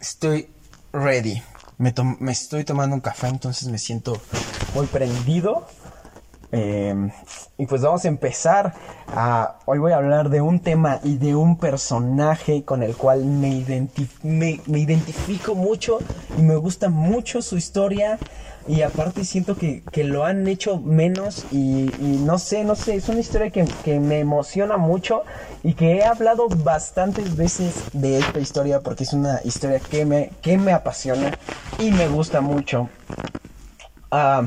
Estoy ready. Me, me, estoy tomando un café, entonces me siento muy prendido. Em, y pues vamos a empezar. Hoy voy a hablar de un tema y de un personaje con el cual me, me identifico mucho y me gusta mucho su historia y aparte siento que, lo han hecho menos y, no sé, no sé, es una historia que, me emociona mucho y que he hablado bastantes veces de esta historia porque es una historia que me, que me apasiona y me gusta mucho. Ah,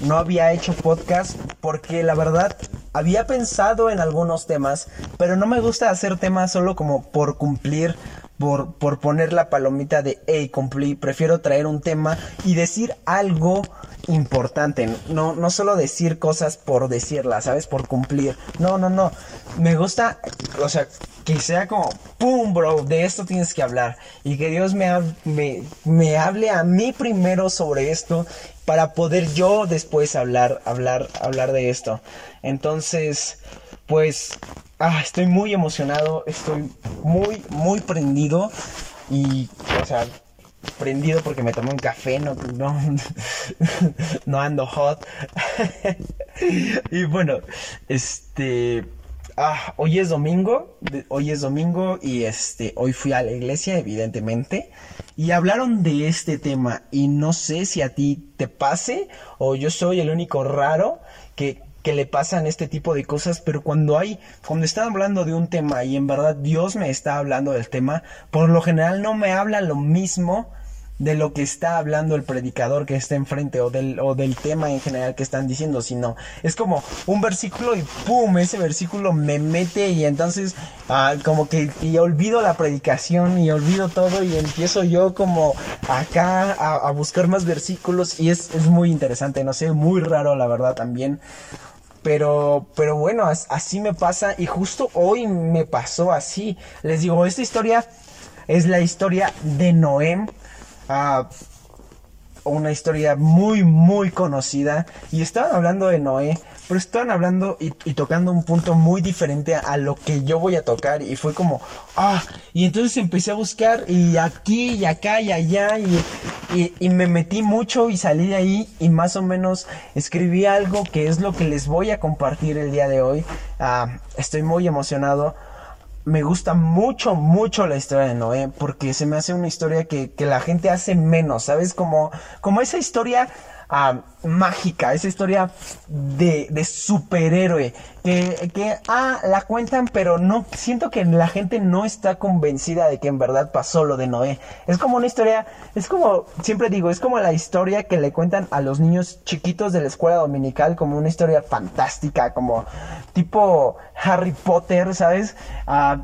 no había hecho podcast porque la verdad había pensado en algunos temas, pero no me gusta hacer temas solo como por cumplir por, por poner la palomita de hey, cumplí, prefiero traer un tema y decir algo importante, no, no solo decir cosas por decirlas, ¿sabes? Por cumplir. No, no, no. Me gusta, o sea, que sea como, ¡pum, bro! De esto tienes que hablar. Y que Dios me, me, me hable a mí primero sobre esto para poder yo después hablar, hablar, hablar de esto. Entonces, pues ah, estoy muy emocionado, estoy muy, muy prendido y, o sea, prendido porque me tomé un café, no, no, no ando hot. y bueno, este, ah, hoy es domingo, hoy es domingo y este, hoy fui a la iglesia, evidentemente, y hablaron de este tema y no sé si a ti te pase o yo soy el único raro que que le pasan este tipo de cosas, pero cuando hay, cuando están hablando de un tema y en verdad Dios me está hablando del tema, por lo general no me habla lo mismo de lo que está hablando el predicador que está enfrente o del, o del tema en general que están diciendo, sino es como un versículo y ¡pum! Ese versículo me mete y entonces ah, como que y olvido la predicación y olvido todo y empiezo yo como acá a, buscar más versículos y es, es muy interesante, no sé, muy raro la verdad también. Pero, pero bueno, así me pasa y justo hoy me pasó así. Les digo, esta historia es la historia de Noé. Ah, una historia muy, muy conocida. Y estaban hablando de Noé, pero estaban hablando y, tocando un punto muy diferente a, lo que yo voy a tocar. Y fue como, ah, y entonces empecé a buscar y aquí y acá y allá. Y, y, me metí mucho y salí de ahí y más o menos escribí algo que es lo que les voy a compartir el día de hoy. Ah, estoy muy emocionado me gusta mucho, mucho la historia de Noé, porque se me hace una historia que, que la gente hace menos, ¿sabes? Como, como esa historia Ah, mágica, esa historia de, de superhéroe, que, que, ah, la cuentan, pero no, siento que la gente no está convencida de que en verdad pasó lo de Noé. Es como una historia, es como, siempre digo, es como la historia que le cuentan a los niños chiquitos de la escuela dominical, como una historia fantástica, como tipo Harry Potter, ¿sabes? Ah,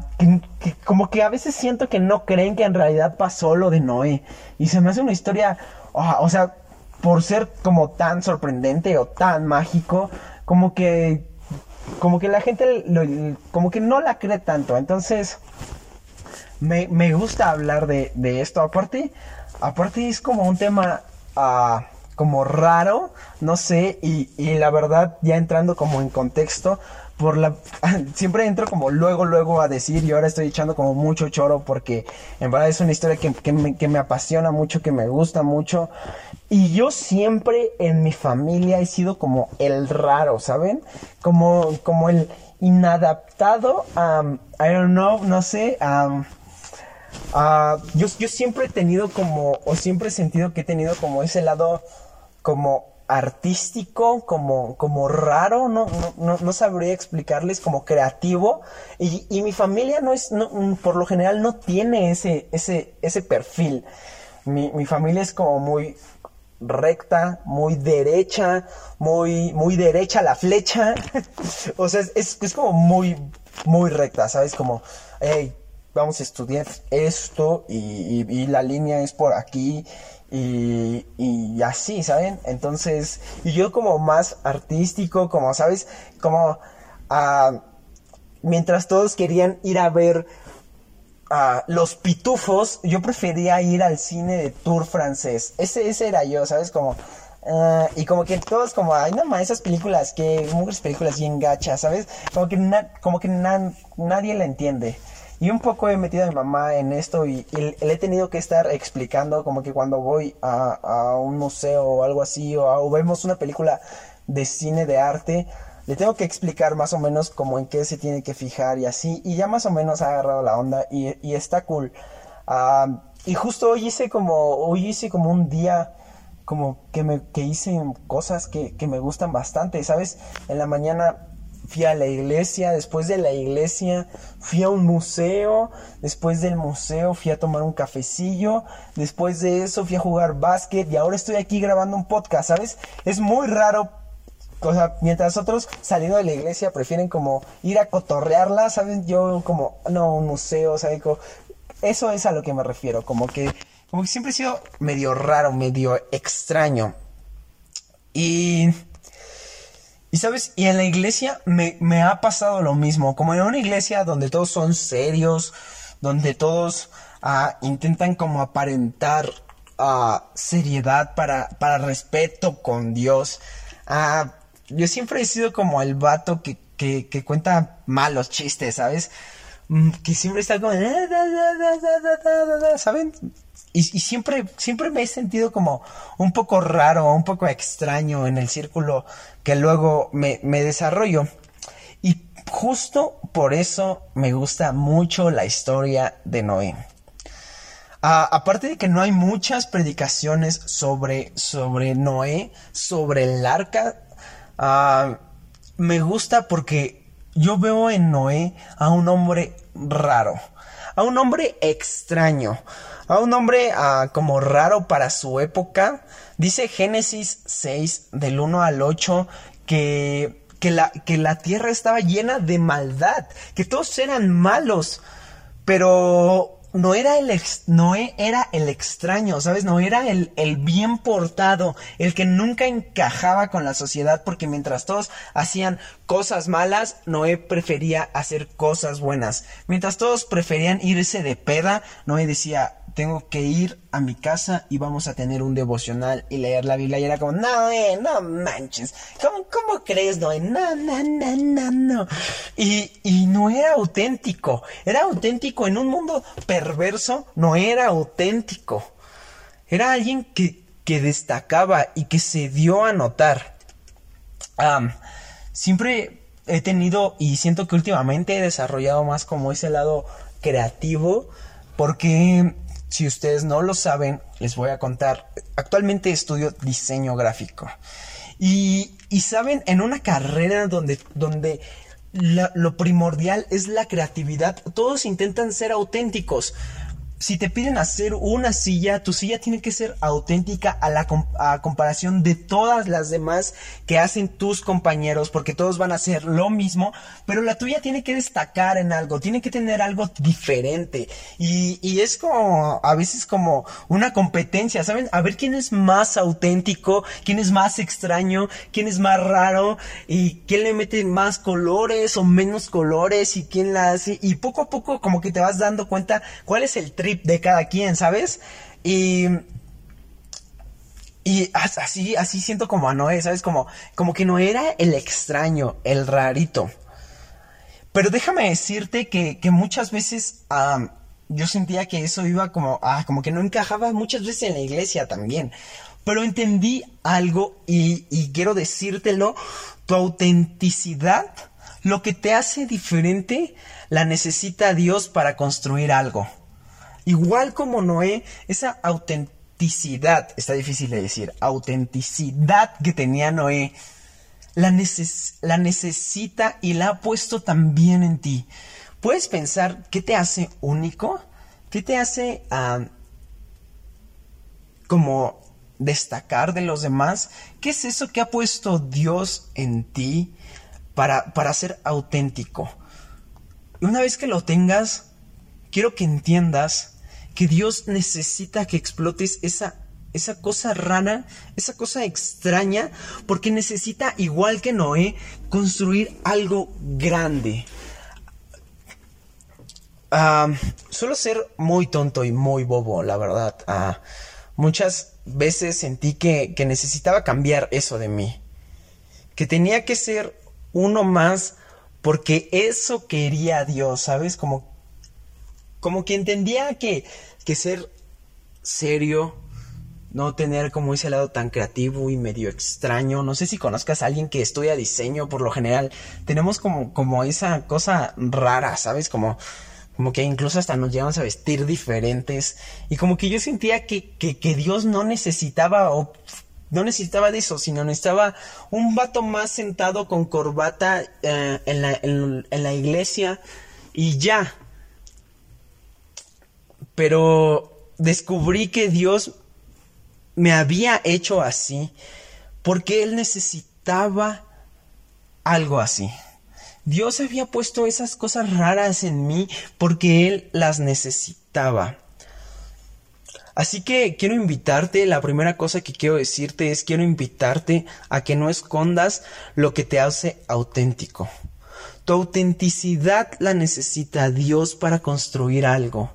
como que a veces siento que no creen que en realidad pasó lo de Noé. Y se me hace una historia, ah, o sea, por ser como tan sorprendente o tan mágico, como que como que la gente como que no la cree tanto. Entonces, me, gusta hablar de, esto. Aparte, aparte es como un tema ah, como raro, no sé, y, y la verdad, ya entrando como en contexto, por la siempre entro como luego luego a decir y ahora estoy echando como mucho choro porque en verdad es una historia que, que, me, que me apasiona mucho que me gusta mucho. Y yo siempre en mi familia he sido como el raro saben como como el inadaptado um, I don't know no sé um, yo, yo siempre he tenido como o siempre he sentido que he tenido como ese lado como artístico, como, como raro, no, no, no, sabría explicarles, como creativo. Y, y mi familia no es, no, por lo general no tiene ese, ese, ese perfil. Mi, mi familia es como muy recta, muy derecha, muy, muy derecha la flecha. o sea, es, es, como muy, muy recta, ¿sabes? Como, hey, vamos a estudiar esto y, la línea es por aquí y, así, ¿saben? Entonces, y yo como más artístico, como, ¿sabes? Como, uh, mientras todos querían ir a ver uh, los pitufos, yo prefería ir al cine de tour francés. Ese, ese era yo, ¿sabes? Como... Uh, y como que todos como, ay, no más, esas películas que, muchas películas bien gachas, ¿sabes? Como que, como que nadie la entiende. Y un poco he metido a mi mamá en esto y, le he tenido que estar explicando como que cuando voy a, un museo o algo así o, vemos una película de cine de arte, le tengo que explicar más o menos como en qué se tiene que fijar y así. Y ya más o menos ha agarrado la onda y, está cool. Y justo hoy hice como, hoy hice como un día como que me que hice cosas que, que me gustan bastante, ¿sabes? En la mañana fui a la iglesia, después de la iglesia fui a un museo, después del museo fui a tomar un cafecillo, después de eso fui a jugar básquet y ahora estoy aquí grabando un podcast, ¿sabes? Es muy raro. O sea, mientras otros saliendo de la iglesia prefieren como ir a cotorrearla, ¿sabes? Yo como, no, un museo, sea, eso es a lo que me refiero, como que, como que siempre he sido medio raro, medio extraño. Y y sabes, y en la iglesia me, ha pasado lo mismo, como en una iglesia donde todos son serios, donde todos ah, intentan como aparentar ah, seriedad para, para respeto con Dios. Ah, yo siempre he sido como el vato que, que cuenta malos chistes, ¿sabes? Mm, que siempre está como... ¿Saben? Y, siempre, siempre me he sentido como un poco raro, un poco extraño en el círculo que luego me, desarrollo. Y justo por eso me gusta mucho la historia de Noé. aparte de que no hay muchas predicaciones sobre, sobre Noé, sobre el arca, me gusta porque yo veo en Noé a un hombre raro, a un hombre extraño, a un hombre ah, como raro para su época. Dice Génesis 6 del 1 al 8 que, que, la, que la tierra estaba llena de maldad, que todos eran malos, pero no era el Noé era el extraño, ¿sabes? No era el, el, bien portado, el que nunca encajaba con la sociedad, porque mientras todos hacían cosas malas, Noé prefería hacer cosas buenas. Mientras todos preferían irse de peda, Noé decía, tengo que ir a mi casa y vamos a tener un devocional y leer la Biblia. Y era como, no, eh, no manches. ¿Cómo, cómo crees, no? No, no, no, no, no. Y, y no era auténtico. Era auténtico en un mundo perverso. No era auténtico. Era alguien que, que destacaba y que se dio a notar. siempre he tenido y siento que últimamente he desarrollado más como ese lado creativo porque si ustedes no lo saben, les voy a contar. Actualmente estudio diseño gráfico. Y, saben, en una carrera donde, donde lo primordial es la creatividad, todos intentan ser auténticos si te piden hacer una silla, tu silla tiene que ser auténtica a la comparación de todas las demás que hacen tus compañeros, porque todos van a hacer lo mismo, pero la tuya tiene que destacar en algo, tiene que tener algo diferente. Y, y es como, a veces como una competencia, ¿saben? A ver quién es más auténtico, quién es más extraño, quién es más raro, y quién le mete más colores o menos colores, y quién la hace. Y poco a poco como que te vas dando cuenta cuál es el trip de cada quien, ¿sabes? Y y así, así siento como a Noé, ¿sabes? Como, como que no era el extraño, el rarito. Pero déjame decirte que, muchas veces yo sentía que eso iba como, ah, como que no encajaba muchas veces en la iglesia también. Pero entendí algo y, y quiero decírtelo, tu autenticidad, lo que te hace diferente, la necesita Dios para construir algo. Igual como Noé, esa autenticidad, está difícil de decir, autenticidad que tenía Noé, la, la necesita y la ha puesto también en ti. ¿Puedes pensar qué te hace único? ¿Qué te hace como destacar de los demás? ¿Qué es eso que ha puesto Dios en ti para, para ser auténtico? Y una vez que lo tengas, quiero que entiendas que Dios necesita que explotes esa, esa cosa rara, esa cosa extraña, porque necesita, igual que Noé, construir algo grande. suelo ser muy tonto y muy bobo, la verdad. Ah, muchas veces sentí que, que necesitaba cambiar eso de mí. Que tenía que ser uno más porque eso quería Dios, ¿sabes? Como como que entendía que, que ser serio, no tener como ese lado tan creativo y medio extraño. No sé si conozcas a alguien que estudia diseño, por lo general tenemos como, como esa cosa rara, ¿sabes? Como, como que incluso hasta nos llevamos a vestir diferentes. Y como que yo sentía que, que, que Dios no necesitaba o no necesitaba de eso, sino necesitaba un vato más sentado con corbata eh, en, la, en la iglesia y ya. Pero descubrí que Dios me había hecho así porque Él necesitaba algo así. Dios había puesto esas cosas raras en mí porque Él las necesitaba. Así que quiero invitarte, la primera cosa que quiero decirte es quiero invitarte a que no escondas lo que te hace auténtico. Tu autenticidad la necesita Dios para construir algo.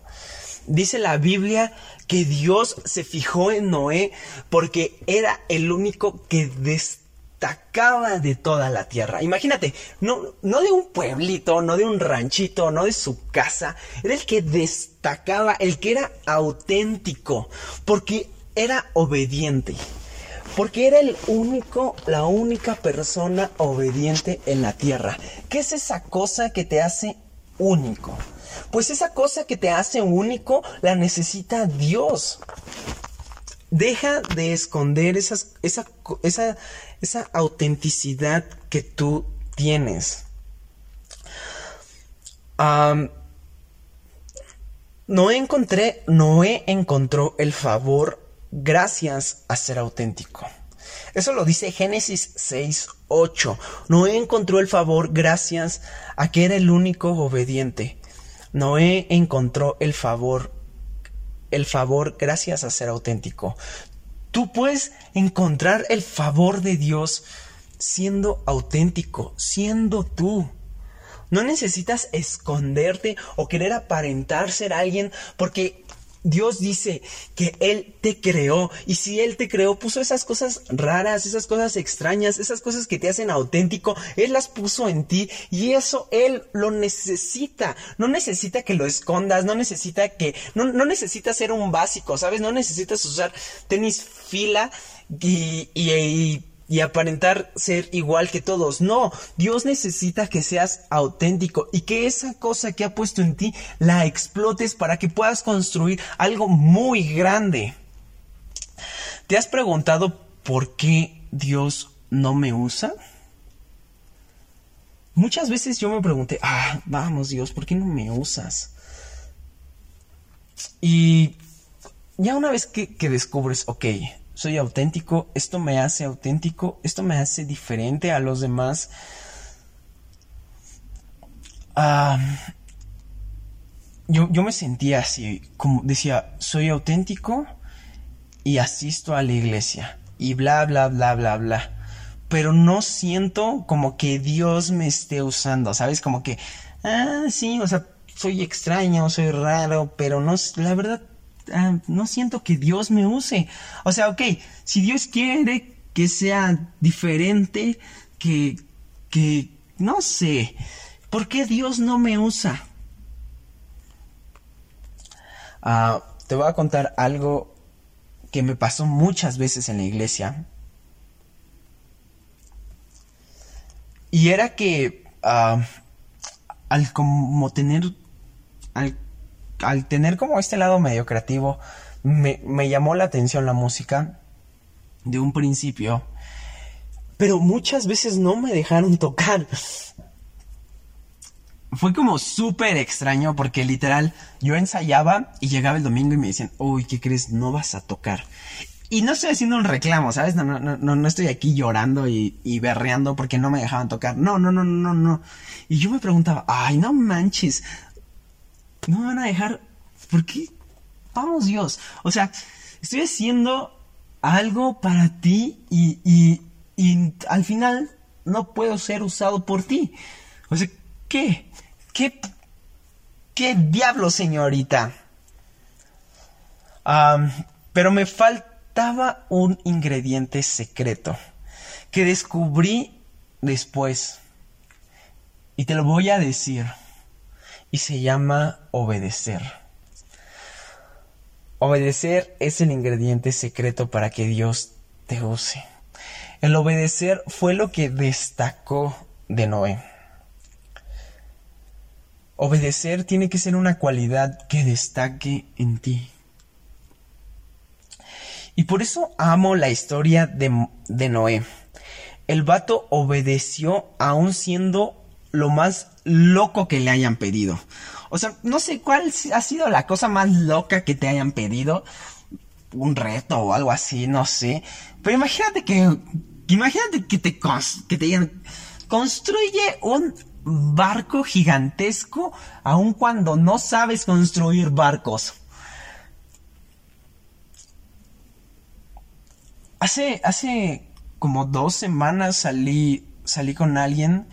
Dice la Biblia que Dios se fijó en Noé porque era el único que destacaba de toda la tierra. Imagínate, no, no de un pueblito, no de un ranchito, no de su casa, era el que destacaba, el que era auténtico, porque era obediente. Porque era el único, la única persona obediente en la tierra. ¿Qué es esa cosa que te hace único? Pues esa cosa que te hace único la necesita Dios. Deja de esconder esa, esa, esa autenticidad que tú tienes. Noé encontré, Noé encontró el favor gracias a ser auténtico. Eso lo dice Génesis 6, 8. Noé encontró el favor gracias a que era el único obediente. Noé encontró el favor, el favor gracias a ser auténtico. Tú puedes encontrar el favor de Dios siendo auténtico, siendo tú. No necesitas esconderte o querer aparentar ser alguien porque Dios dice que Él te creó y si Él te creó puso esas cosas raras, esas cosas extrañas, esas cosas que te hacen auténtico, Él las puso en ti y eso Él lo necesita. No necesita que lo escondas, no necesita que, no, no necesitas ser un básico, ¿sabes? No necesitas usar tenis fila y aparentar ser igual que todos. No, Dios necesita que seas auténtico y que esa cosa que ha puesto en ti la explotes para que puedas construir algo muy grande. ¿Te has preguntado por qué Dios no me usa? Muchas veces yo me pregunté, ah, vamos Dios, ¿por qué no me usas? Y ya una vez que, que descubres, ok, soy auténtico, esto me hace auténtico, esto me hace diferente a los demás. yo, yo me sentía así, como decía, soy auténtico y asisto a la iglesia y bla, bla, bla, bla, bla. Pero no siento como que Dios me esté usando, ¿sabes? Como que, ah, sí, o sea, soy extraño, soy raro, pero no, la verdad Ah, no siento que Dios me use. O sea, ok, si Dios quiere que sea diferente, que, que, no sé, ¿por qué Dios no me usa? Ah, te voy a contar algo que me pasó muchas veces en la iglesia. Y era que ah, al como tener, al al tener como este lado medio creativo, me, llamó la atención la música de un principio, pero muchas veces no me dejaron tocar. Fue como súper extraño porque literal yo ensayaba y llegaba el domingo y me decían, uy, ¿qué crees? No vas a tocar. Y no estoy haciendo un reclamo, ¿sabes? No, no, no, no estoy aquí llorando y, y berreando porque no me dejaban tocar. No, no, no, no, no. Y yo me preguntaba, ay, no manches no me van a dejar. ¿Por qué? Vamos, Dios. O sea, estoy haciendo algo para ti y, y, y al final no puedo ser usado por ti. O sea, ¿qué? ¿Qué? ¿Qué diablo, señorita? pero me faltaba un ingrediente secreto que descubrí después. Y te lo voy a decir. Y se llama obedecer. Obedecer es el ingrediente secreto para que Dios te use. El obedecer fue lo que destacó de Noé. Obedecer tiene que ser una cualidad que destaque en ti. Y por eso amo la historia de, de Noé. El vato obedeció aún siendo lo más loco que le hayan pedido. O sea, no sé cuál ha sido la cosa más loca que te hayan pedido. Un reto o algo así, no sé. Pero imagínate que Imagínate que te, que te digan, construye un barco gigantesco aun cuando no sabes construir barcos. Hace, hace como dos semanas salí, salí con alguien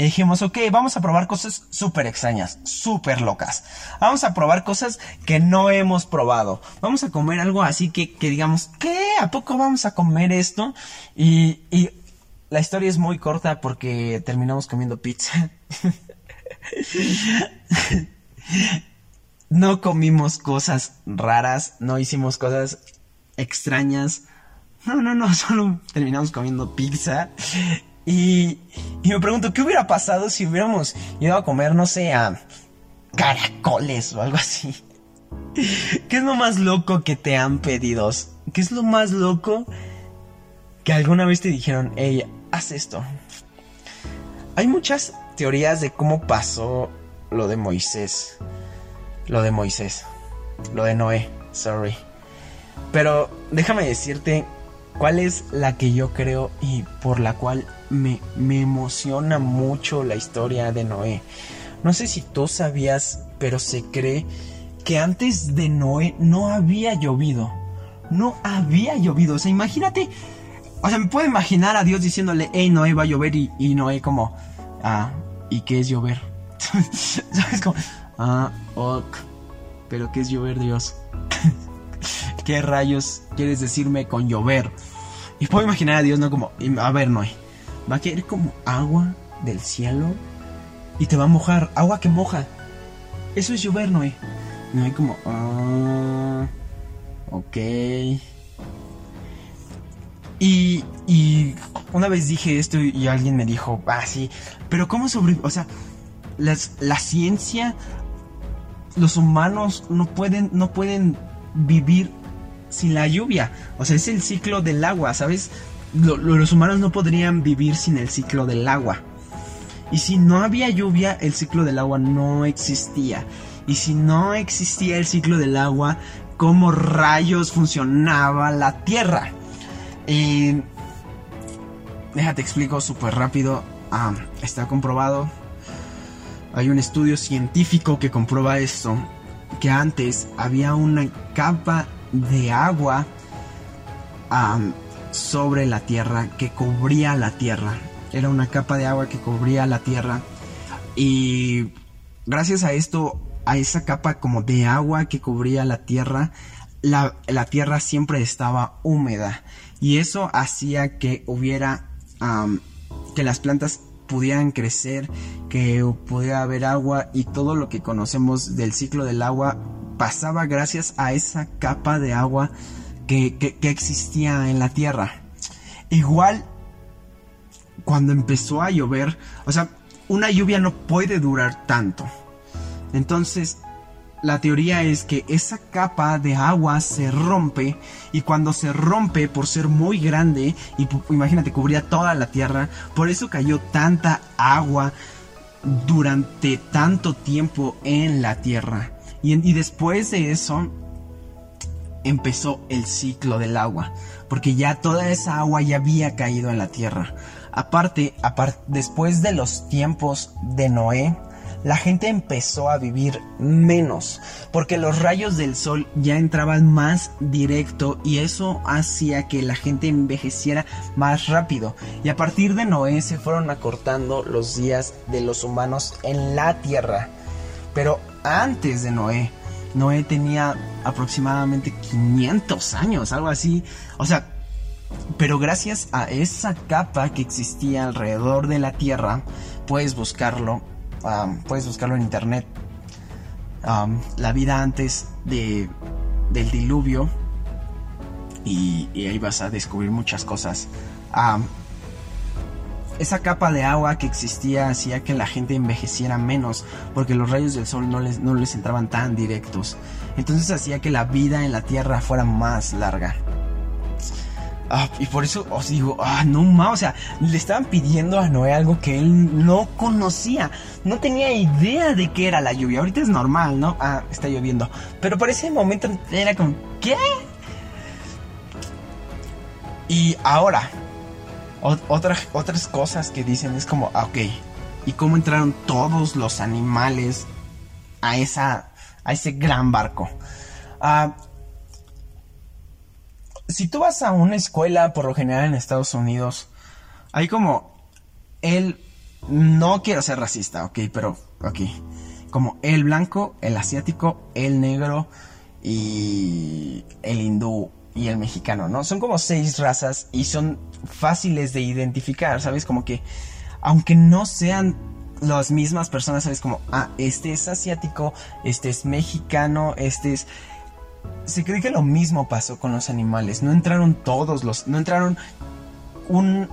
y dijimos, ok, vamos a probar cosas súper extrañas, súper locas. Vamos a probar cosas que no hemos probado. Vamos a comer algo así que, que digamos, ¿qué? ¿A poco vamos a comer esto? Y, y la historia es muy corta porque terminamos comiendo pizza. no comimos cosas raras, no hicimos cosas extrañas. No, no, no, solo terminamos comiendo pizza. Y, me pregunto, ¿qué hubiera pasado si hubiéramos ido a comer, no sé, a caracoles o algo así? ¿Qué es lo más loco que te han pedido? ¿Qué es lo más loco que alguna vez te dijeron, hey, haz esto? Hay muchas teorías de cómo pasó lo de Moisés. Lo de Moisés. Lo de Noé, sorry. Pero déjame decirte cuál es la que yo creo y por la cual me, me emociona mucho la historia de Noé. No sé si tú sabías, pero se cree que antes de Noé no había llovido. No había llovido. O sea, imagínate. O sea, me puedo imaginar a Dios diciéndole, hey, Noé va a llover y, Noé como, ah, ¿y qué es llover? ¿Sabes? Como, ah, ok. Pero ¿qué es llover, Dios? ¿Qué rayos quieres decirme con llover? Y puedo imaginar a Dios, ¿no? Como, a ver, Noé, va a caer como agua del cielo y te va a mojar, agua que moja. Eso es llover, Noé. Noé como, ah, ok. Y, y una vez dije esto y alguien me dijo, ah, sí, pero ¿cómo sobre... O sea, las, la ciencia, los humanos no pueden, no pueden vivir sin la lluvia. O sea, es el ciclo del agua, ¿sabes? los humanos no podrían vivir sin el ciclo del agua. Y si no había lluvia, el ciclo del agua no existía. Y si no existía el ciclo del agua, ¿cómo rayos funcionaba la Tierra? Y... Déjate explico súper rápido. Ah, está comprobado. Hay un estudio científico que comprueba esto. Que antes había una capa de agua sobre la tierra, que cubría la tierra. Era una capa de agua que cubría la tierra. Y gracias a esto, a esa capa como de agua que cubría la tierra, la, la tierra siempre estaba húmeda. Y eso hacía que hubiera, que las plantas pudieran crecer, que pudiera haber agua y todo lo que conocemos del ciclo del agua pasaba gracias a esa capa de agua que, existía en la tierra. Igual, cuando empezó a llover, o sea, una lluvia no puede durar tanto. Entonces, la teoría es que esa capa de agua se rompe y cuando se rompe por ser muy grande y imagínate cubría toda la tierra, por eso cayó tanta agua durante tanto tiempo en la tierra. Y, después de eso empezó el ciclo del agua, porque ya toda esa agua ya había caído en la tierra. Aparte, después de los tiempos de Noé, la gente empezó a vivir menos, porque los rayos del sol ya entraban más directo y eso hacía que la gente envejeciera más rápido. Y a partir de Noé se fueron acortando los días de los humanos en la tierra. Pero antes de Noé. Noé tenía aproximadamente 500 años, algo así. O sea, pero gracias a esa capa que existía alrededor de la Tierra, puedes buscarlo, puedes buscarlo en internet. la vida antes de, del diluvio y, ahí vas a descubrir muchas cosas. Esa capa de agua que existía hacía que la gente envejeciera menos porque los rayos del sol no les, no les entraban tan directos. Entonces hacía que la vida en la tierra fuera más larga. Ah, y por eso os digo, ah, no más, o sea, le estaban pidiendo a Noé algo que él no conocía, no tenía idea de qué era la lluvia. Ahorita es normal, ¿no? Ah, está lloviendo. Pero por ese momento era como, ¿qué? Y ahora, otras, otras cosas que dicen es como, ah, ok, ¿y cómo entraron todos los animales a, esa, a ese gran barco? Ah si tú vas a una escuela, por lo general en Estados Unidos, hay como el... No quiero ser racista, ok, pero aquí. Como el blanco, el asiático, el negro y el hindú y el mexicano, ¿no? Son como seis razas y son fáciles de identificar, ¿sabes? Como que aunque no sean las mismas personas, ¿sabes? Como, ah, este es asiático, este es mexicano, este es se cree que lo mismo pasó con los animales. No entraron todos los. No entraron un,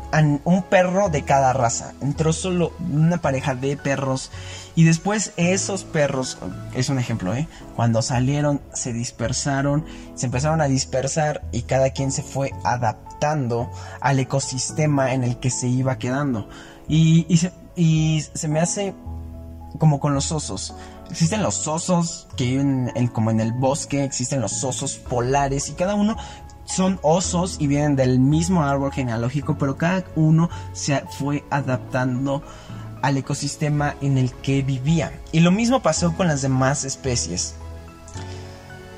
un, perro de cada raza. Entró solo una pareja de perros. Y después esos perros, es un ejemplo, ¿eh? Cuando salieron, se dispersaron, se empezaron a dispersar y cada quien se fue adaptando al ecosistema en el que se iba quedando. Y, y se me hace como con los osos. Existen los osos que viven como en el bosque, existen los osos polares y cada uno son osos y vienen del mismo árbol genealógico, pero cada uno se fue adaptando al ecosistema en el que vivía. Y lo mismo pasó con las demás especies.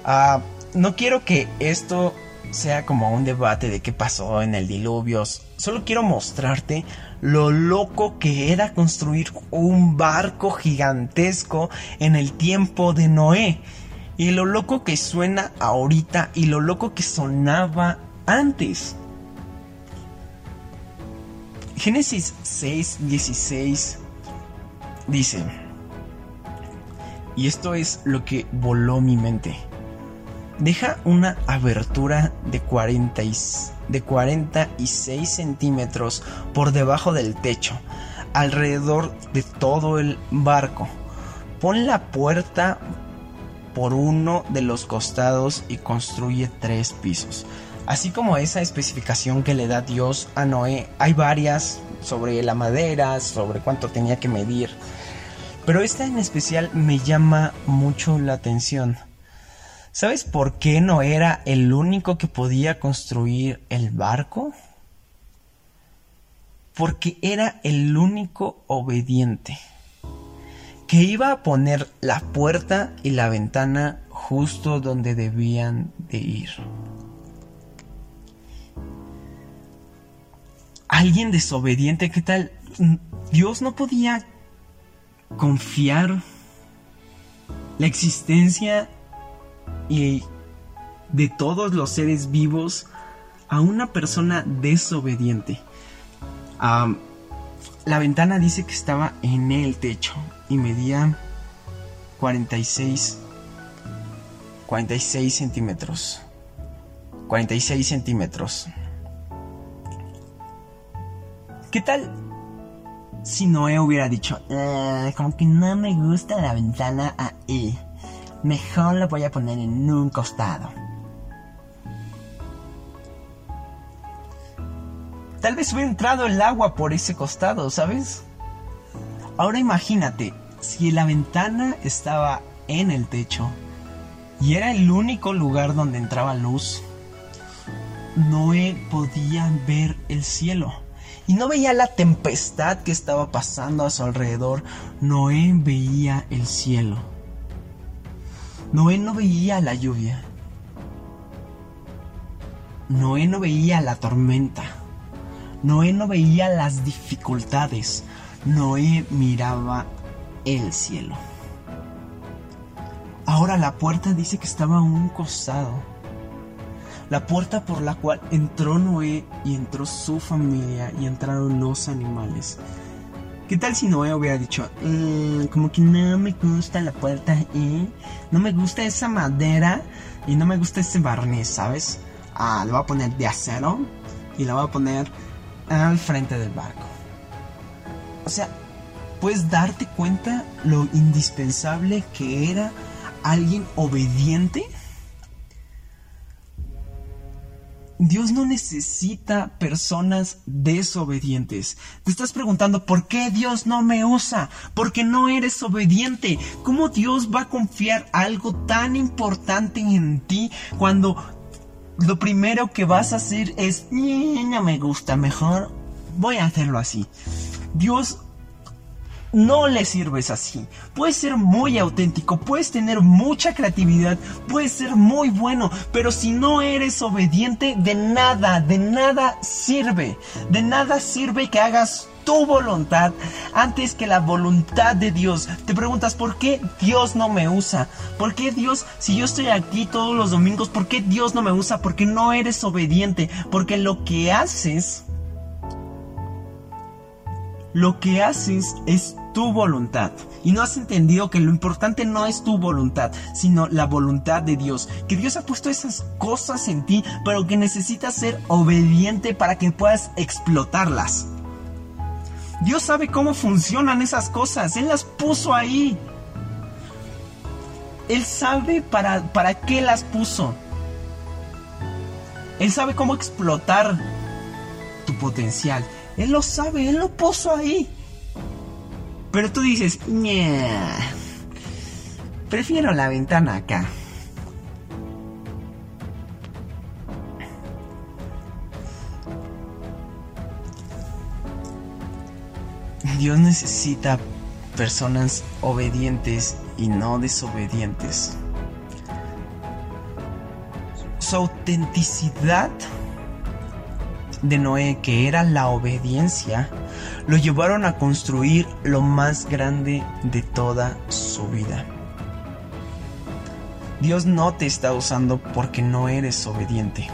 Ah, no quiero que esto sea como un debate de qué pasó en el diluvio. Solo quiero mostrarte lo loco que era construir un barco gigantesco en el tiempo de Noé. Y lo loco que suena ahorita y lo loco que sonaba antes. Génesis 6, 16 dice, y esto es lo que voló mi mente deja una abertura de, 40 de 46 centímetros por debajo del techo, alrededor de todo el barco. Pon la puerta por uno de los costados y construye tres pisos. Así como esa especificación que le da Dios a Noé, hay varias sobre la madera, sobre cuánto tenía que medir. Pero esta en especial me llama mucho la atención ¿Sabes por qué no era el único que podía construir el barco? Porque era el único obediente, que iba a poner la puerta y la ventana justo donde debían de ir. Alguien desobediente, ¿qué tal? Dios no podía confiar la existencia y de todos los seres vivos a una persona desobediente. la ventana dice que estaba en el techo y medía 46 46 centímetros 46 centímetros ¿Qué tal si Noé hubiera dicho ah, como que no me gusta la ventana ahí mejor lo voy a poner en un costado. Tal vez hubiera entrado el agua por ese costado, ¿sabes? Ahora imagínate, si la ventana estaba en el techo y era el único lugar donde entraba luz, Noé podía ver el cielo. Y no veía la tempestad que estaba pasando a su alrededor, Noé veía el cielo. Noé no veía la lluvia. Noé no veía la tormenta. Noé no veía las dificultades. Noé miraba el cielo. Ahora la puerta dice que estaba a un costado. La puerta por la cual entró Noé y entró su familia y entraron los animales. ¿Qué tal si Noé hubiera dicho, "Mm, como que no me gusta la puerta y no me gusta esa madera y no me gusta ese barniz, ¿sabes? Ah, lo voy a poner de acero y lo voy a poner al frente del barco. O sea, puedes darte cuenta lo indispensable que era alguien obediente. Dios no necesita personas desobedientes. Te estás preguntando, ¿por qué Dios no me usa? Porque no eres obediente. ¿Cómo Dios va a confiar algo tan importante en ti cuando lo primero que vas a hacer es, no me gusta, mejor voy a hacerlo así? Dios no le sirves así. Puedes ser muy auténtico, puedes tener mucha creatividad, puedes ser muy bueno, pero si no eres obediente, de nada, de nada sirve. De nada sirve que hagas tu voluntad antes que la voluntad de Dios. Te preguntas, ¿por qué Dios no me usa? ¿Por qué Dios, si yo estoy aquí todos los domingos, ¿por qué Dios no me usa? Porque no eres obediente, porque lo que haces lo que haces es tu voluntad. Y no has entendido que lo importante no es tu voluntad, sino la voluntad de Dios. Que Dios ha puesto esas cosas en ti, pero que necesitas ser obediente para que puedas explotarlas. Dios sabe cómo funcionan esas cosas. Él las puso ahí. Él sabe para, para qué las puso. Él sabe cómo explotar tu potencial. Él lo sabe, Él lo puso ahí. Pero tú dices, "Ña, prefiero la ventana acá. Dios necesita personas obedientes y no desobedientes. Su autenticidad de Noé, que era la obediencia, lo llevaron a construir lo más grande de toda su vida. Dios no te está usando porque no eres obediente.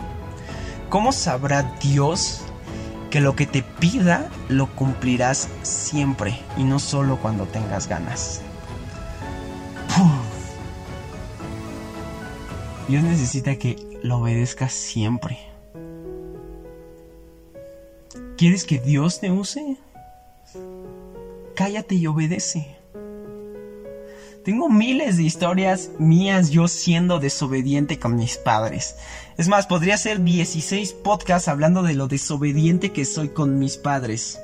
¿Cómo sabrá Dios que lo que te pida lo cumplirás siempre y no solo cuando tengas ganas? Dios necesita que lo obedezcas siempre. ¿Quieres que Dios te use? Cállate y obedece. Tengo miles de historias mías yo siendo desobediente con mis padres. Es más, podría hacer 16 podcasts hablando de lo desobediente que soy con mis padres.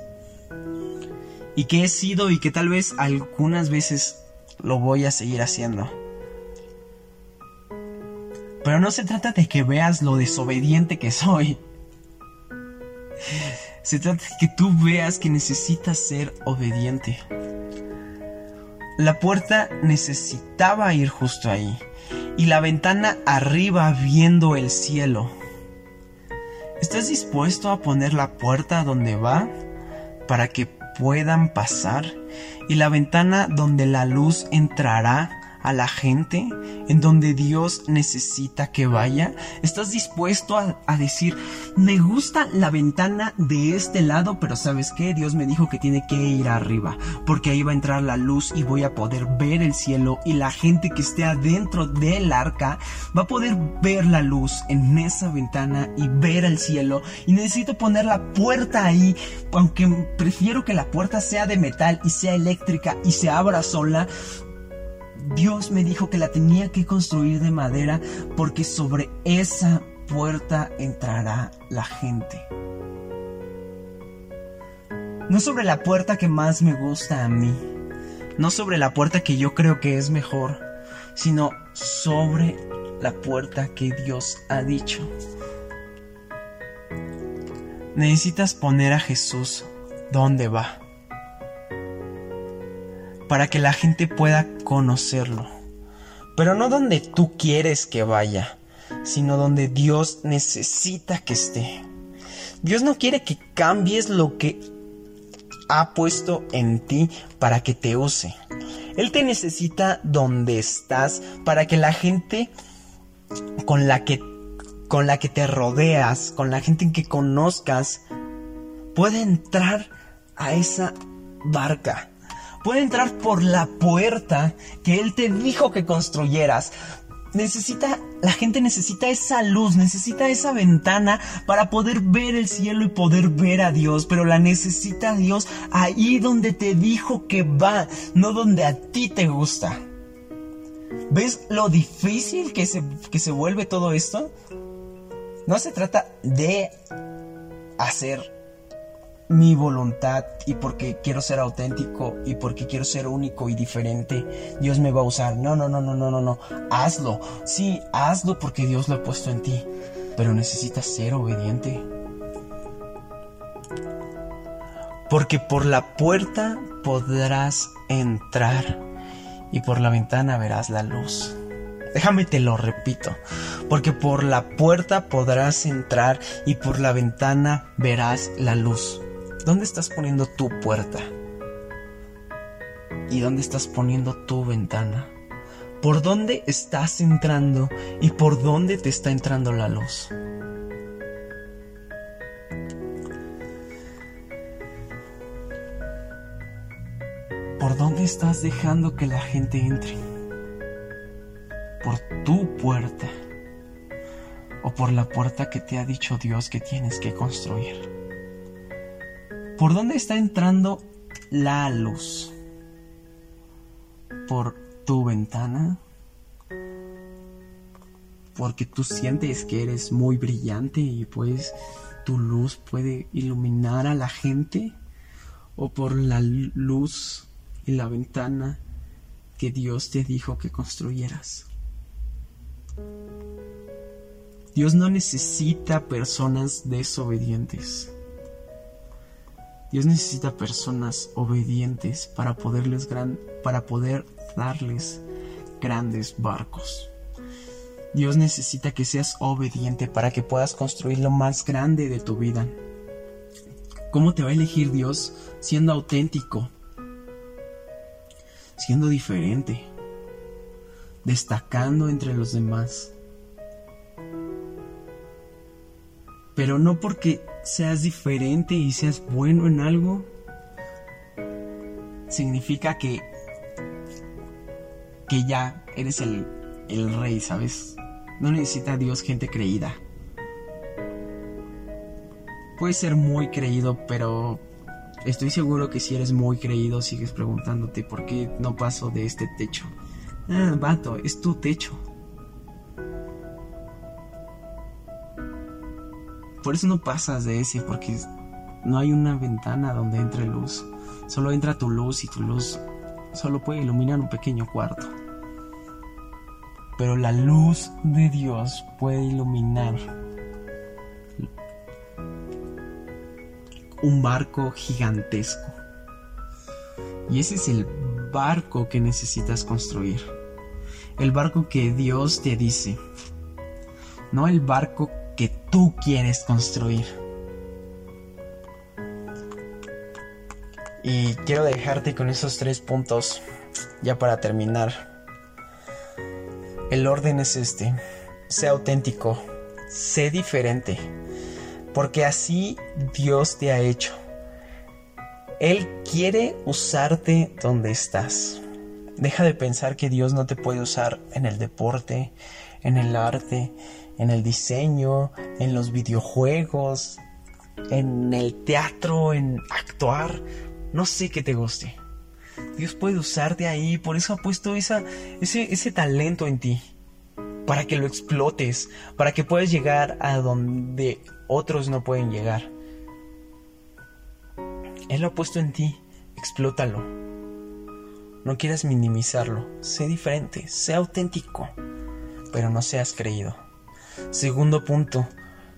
Y que he sido y que tal vez algunas veces lo voy a seguir haciendo. Pero no se trata de que veas lo desobediente que soy. Se trata de que tú veas que necesitas ser obediente. La puerta necesitaba ir justo ahí. Y la ventana arriba viendo el cielo. ¿Estás dispuesto a poner la puerta donde va para que puedan pasar? Y la ventana donde la luz entrará a la gente, en donde Dios necesita que vaya? ¿Estás dispuesto a, decir, me gusta la ventana de este lado, pero sabes qué? Dios me dijo que tiene que ir arriba, porque ahí va a entrar la luz y voy a poder ver el cielo y la gente que esté adentro del arca va a poder ver la luz en esa ventana y ver el cielo. Y necesito poner la puerta ahí, aunque prefiero que la puerta sea de metal y sea eléctrica y se abra sola, Dios me dijo que la tenía que construir de madera porque sobre esa puerta entrará la gente. No sobre la puerta que más me gusta a mí, no sobre la puerta que yo creo que es mejor, sino sobre la puerta que Dios ha dicho. Necesitas poner a Jesús donde va para que la gente pueda conocerlo. Pero no donde tú quieres que vaya, sino donde Dios necesita que esté. Dios no quiere que cambies lo que ha puesto en ti para que te use. Él te necesita donde estás para que la gente con la que con la que te rodeas, con la gente que conozcas, pueda entrar a esa barca. Puede entrar por la puerta que Él te dijo que construyeras. Necesita, la gente necesita esa luz, necesita esa ventana para poder ver el cielo y poder ver a Dios, pero la necesita Dios ahí donde te dijo que va, no donde a ti te gusta. ¿Ves lo difícil que se, que se vuelve todo esto? No se trata de hacer mi voluntad y porque quiero ser auténtico y porque quiero ser único y diferente, Dios me va a usar. No, no, no, no, no, no, no. Hazlo. Sí, hazlo porque Dios lo ha puesto en ti. Pero necesitas ser obediente. Porque por la puerta podrás entrar y por la ventana verás la luz. Déjame te lo repito, porque por la puerta podrás entrar y por la ventana verás la luz. ¿Dónde estás poniendo tu puerta? ¿Y dónde estás poniendo tu ventana? ¿Por dónde estás entrando y por dónde te está entrando la luz? ¿Por dónde estás dejando que la gente entre? ¿Por tu puerta? ¿O por la puerta que te ha dicho Dios que tienes que construir? ¿Por dónde está entrando la luz? ¿Por tu ventana? Porque tú sientes que eres muy brillante y pues tu luz puede iluminar a la gente? ¿O por la luz y la ventana que Dios te dijo que construyeras? Dios no necesita personas desobedientes. Dios necesita personas obedientes para poderles gran, para poder darles grandes barcos. Dios necesita que seas obediente para que puedas construir lo más grande de tu vida. ¿Cómo te va a elegir Dios siendo auténtico? Siendo diferente, destacando entre los demás. Pero no porque seas diferente y seas bueno en algo, significa que, que ya eres el, el rey, ¿sabes? No necesita Dios gente creída. Puedes ser muy creído, pero estoy seguro que si eres muy creído sigues preguntándote por qué no paso de este techo. Ah, vato, es tu techo. Por eso no pasas de ese, porque no hay una ventana donde entre luz. Solo entra tu luz y tu luz solo puede iluminar un pequeño cuarto. Pero la luz de Dios puede iluminar un barco gigantesco. Y ese es el barco que necesitas construir. El barco que Dios te dice. No el barco que tú quieres construir. Y quiero dejarte con esos tres puntos ya para terminar. El orden es este. Sé auténtico. Sé diferente. Porque así Dios te ha hecho. Él quiere usarte donde estás. Deja de pensar que Dios no te puede usar en el deporte, en el arte, en el diseño, en los videojuegos, en el teatro, en actuar. No sé qué te guste. Dios puede usarte ahí, por eso ha puesto ese, ese talento en ti. Para que lo explotes, para que puedas llegar a donde otros no pueden llegar. Él lo ha puesto en ti, explótalo. No quieras minimizarlo, sé diferente, sé auténtico, pero no seas creído. Segundo punto,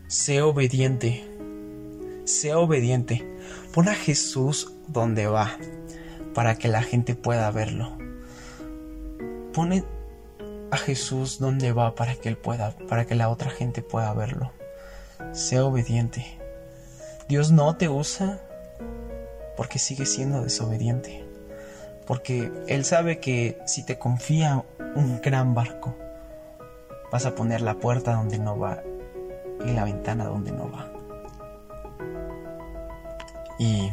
sé obediente. Sé obediente. Pon a Jesús donde va para que la gente pueda verlo. Pone a Jesús donde va para que él pueda, para que la otra gente pueda verlo. Sé obediente. Dios no te usa porque sigue siendo desobediente. Porque Él sabe que si te confía un gran barco, vas a poner la puerta donde no va y la ventana donde no va. Y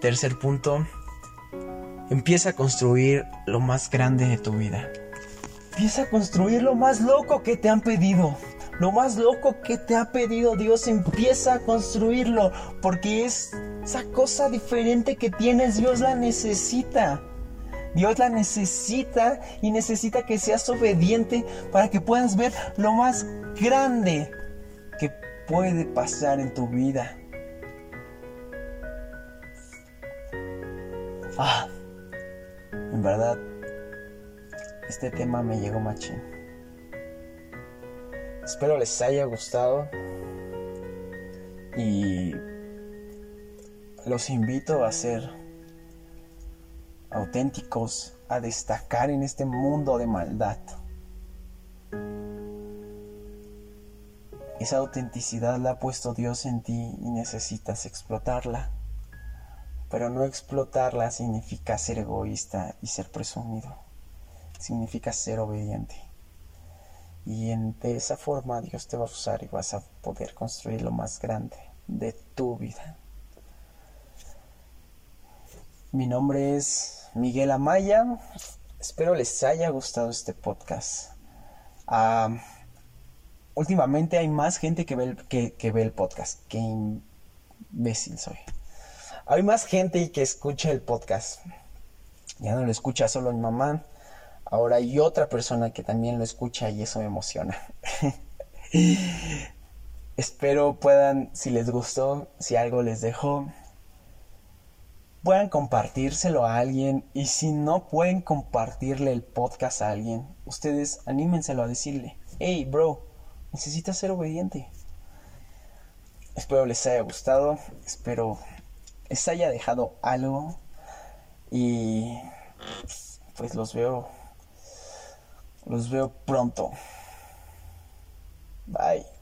tercer punto, empieza a construir lo más grande de tu vida. Empieza a construir lo más loco que te han pedido. Lo más loco que te ha pedido Dios, empieza a construirlo. Porque es esa cosa diferente que tienes, Dios la necesita. Dios la necesita y necesita que seas obediente para que puedas ver lo más grande que puede pasar en tu vida. Ah, en verdad, este tema me llegó machín. Espero les haya gustado y los invito a ser auténticos, a destacar en este mundo de maldad. Esa autenticidad la ha puesto Dios en ti y necesitas explotarla. Pero no explotarla significa ser egoísta y ser presumido. Significa ser obediente. Y en, de esa forma Dios te va a usar y vas a poder construir lo más grande de tu vida. Mi nombre es Miguel Amaya. Espero les haya gustado este podcast. Últimamente hay más gente que ve, el, que, ve el podcast. Qué imbécil soy. Hay más gente que escucha el podcast. Ya no lo escucha solo mi mamá. Ahora hay otra persona que también lo escucha y eso me emociona. Espero puedan, si les gustó, si algo les dejó, puedan compartírselo a alguien y si no pueden compartirle el podcast a alguien, ustedes anímenselo a decirle, hey bro, necesitas ser obediente. Espero les haya gustado, espero les haya dejado algo y pues los veo los veo pronto. Bye.